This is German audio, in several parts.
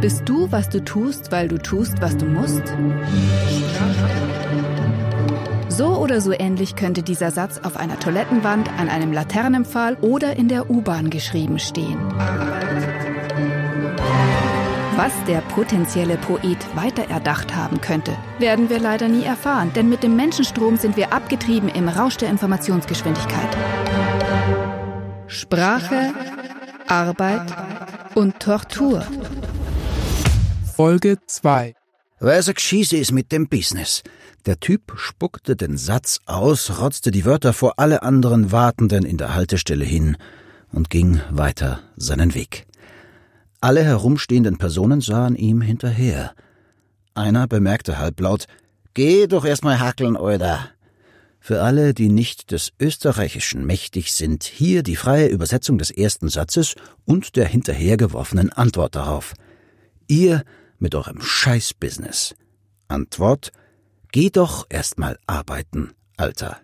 Bist du, was du tust, weil du tust, was du musst? So oder so ähnlich könnte dieser Satz auf einer Toilettenwand, an einem Laternenpfahl oder in der U-Bahn geschrieben stehen. Was der potenzielle Poet weiter erdacht haben könnte, werden wir leider nie erfahren, denn mit dem Menschenstrom sind wir abgetrieben im Rausch der Informationsgeschwindigkeit. Sprache, Arbeit und Tortur. Folge 2 Was Geschieße ist mit dem Business? Der Typ spuckte den Satz aus, rotzte die Wörter vor alle anderen Wartenden in der Haltestelle hin und ging weiter seinen Weg. Alle herumstehenden Personen sahen ihm hinterher. Einer bemerkte halblaut, Geh doch erst mal hackeln, oder? Für alle, die nicht des Österreichischen mächtig sind, hier die freie Übersetzung des ersten Satzes und der hinterhergeworfenen Antwort darauf. Ihr mit eurem Scheißbusiness. Antwort Geh doch erst mal arbeiten, Alter.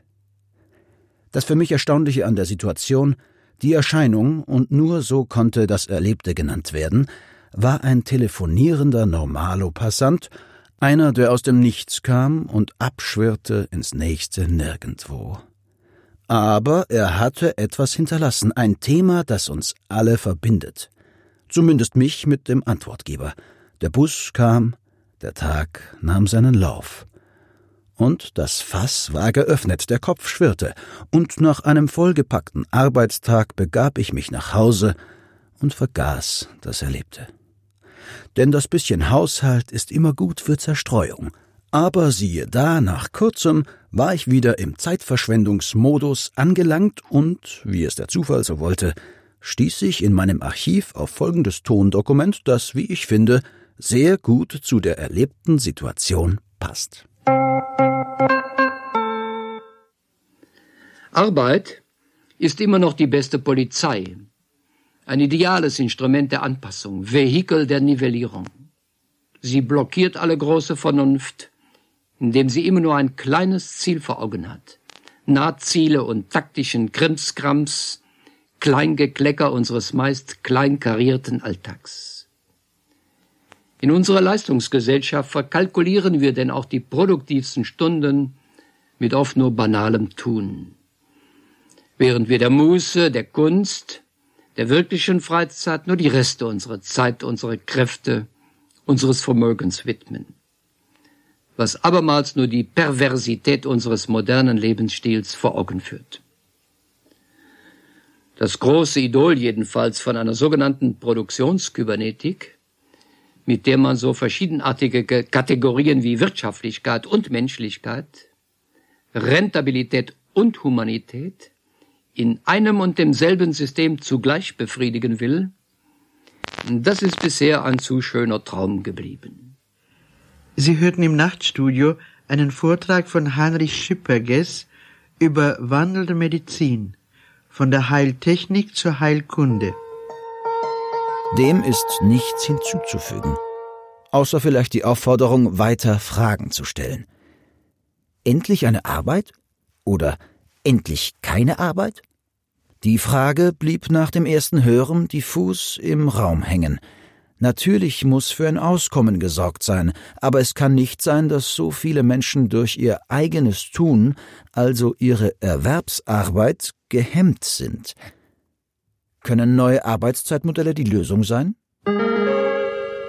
Das für mich Erstaunliche an der Situation, die Erscheinung, und nur so konnte das Erlebte genannt werden, war ein telefonierender Normalo-Passant, einer, der aus dem Nichts kam und abschwirrte ins nächste Nirgendwo. Aber er hatte etwas hinterlassen, ein Thema, das uns alle verbindet. Zumindest mich mit dem Antwortgeber. Der Bus kam, der Tag nahm seinen Lauf. Und das Fass war geöffnet, der Kopf schwirrte, und nach einem vollgepackten Arbeitstag begab ich mich nach Hause und vergaß das Erlebte. Denn das bisschen Haushalt ist immer gut für Zerstreuung. Aber siehe da, nach kurzem war ich wieder im Zeitverschwendungsmodus angelangt und, wie es der Zufall so wollte, stieß ich in meinem Archiv auf folgendes Tondokument, das, wie ich finde, sehr gut zu der erlebten Situation passt. Arbeit ist immer noch die beste Polizei, ein ideales Instrument der Anpassung, Vehikel der Nivellierung. Sie blockiert alle große Vernunft, indem sie immer nur ein kleines Ziel vor Augen hat. Nahziele und taktischen Krimskrams, Kleingeklecker unseres meist kleinkarierten Alltags. In unserer Leistungsgesellschaft verkalkulieren wir denn auch die produktivsten Stunden mit oft nur banalem Tun. Während wir der Muße, der Kunst, der wirklichen Freizeit nur die Reste unserer Zeit, unserer Kräfte, unseres Vermögens widmen. Was abermals nur die Perversität unseres modernen Lebensstils vor Augen führt. Das große Idol jedenfalls von einer sogenannten Produktionskybernetik mit der man so verschiedenartige Kategorien wie Wirtschaftlichkeit und Menschlichkeit, Rentabilität und Humanität in einem und demselben System zugleich befriedigen will, das ist bisher ein zu schöner Traum geblieben. Sie hörten im Nachtstudio einen Vortrag von Heinrich Schipperges über wandelnde Medizin, von der Heiltechnik zur Heilkunde. Dem ist nichts hinzuzufügen, außer vielleicht die Aufforderung, weiter Fragen zu stellen. Endlich eine Arbeit? Oder endlich keine Arbeit? Die Frage blieb nach dem ersten Hören diffus im Raum hängen. Natürlich muss für ein Auskommen gesorgt sein, aber es kann nicht sein, dass so viele Menschen durch ihr eigenes Tun, also ihre Erwerbsarbeit, gehemmt sind. Können neue Arbeitszeitmodelle die Lösung sein?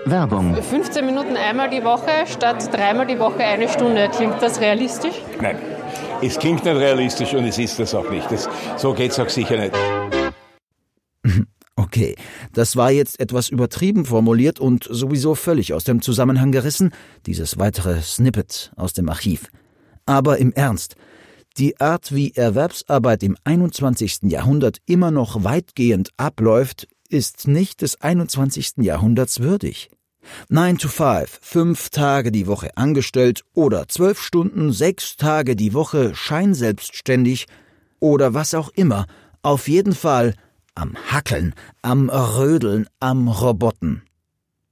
Werbung. 15 Minuten einmal die Woche statt dreimal die Woche eine Stunde. Klingt das realistisch? Nein, es klingt nicht realistisch und es ist das auch nicht. Das, so es auch sicher nicht. Okay, das war jetzt etwas übertrieben formuliert und sowieso völlig aus dem Zusammenhang gerissen, dieses weitere Snippet aus dem Archiv. Aber im Ernst, die Art, wie Erwerbsarbeit im 21. Jahrhundert immer noch weitgehend abläuft, ist nicht des 21. Jahrhunderts würdig. 9 to 5, fünf Tage die Woche angestellt oder zwölf Stunden, sechs Tage die Woche scheinselbstständig oder was auch immer, auf jeden Fall am Hackeln, am Rödeln, am Roboten.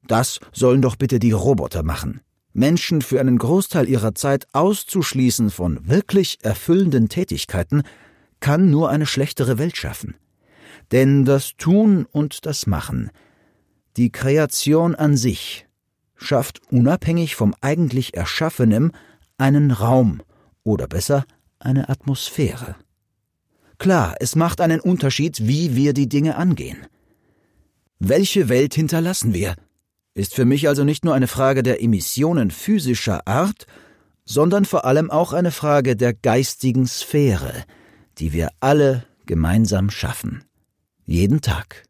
Das sollen doch bitte die Roboter machen. Menschen für einen Großteil ihrer Zeit auszuschließen von wirklich erfüllenden Tätigkeiten, kann nur eine schlechtere Welt schaffen. Denn das Tun und das Machen, die Kreation an sich, schafft unabhängig vom eigentlich Erschaffenem einen Raum oder besser eine Atmosphäre. Klar, es macht einen Unterschied, wie wir die Dinge angehen. Welche Welt hinterlassen wir? Ist für mich also nicht nur eine Frage der Emissionen physischer Art, sondern vor allem auch eine Frage der geistigen Sphäre, die wir alle gemeinsam schaffen. Jeden Tag.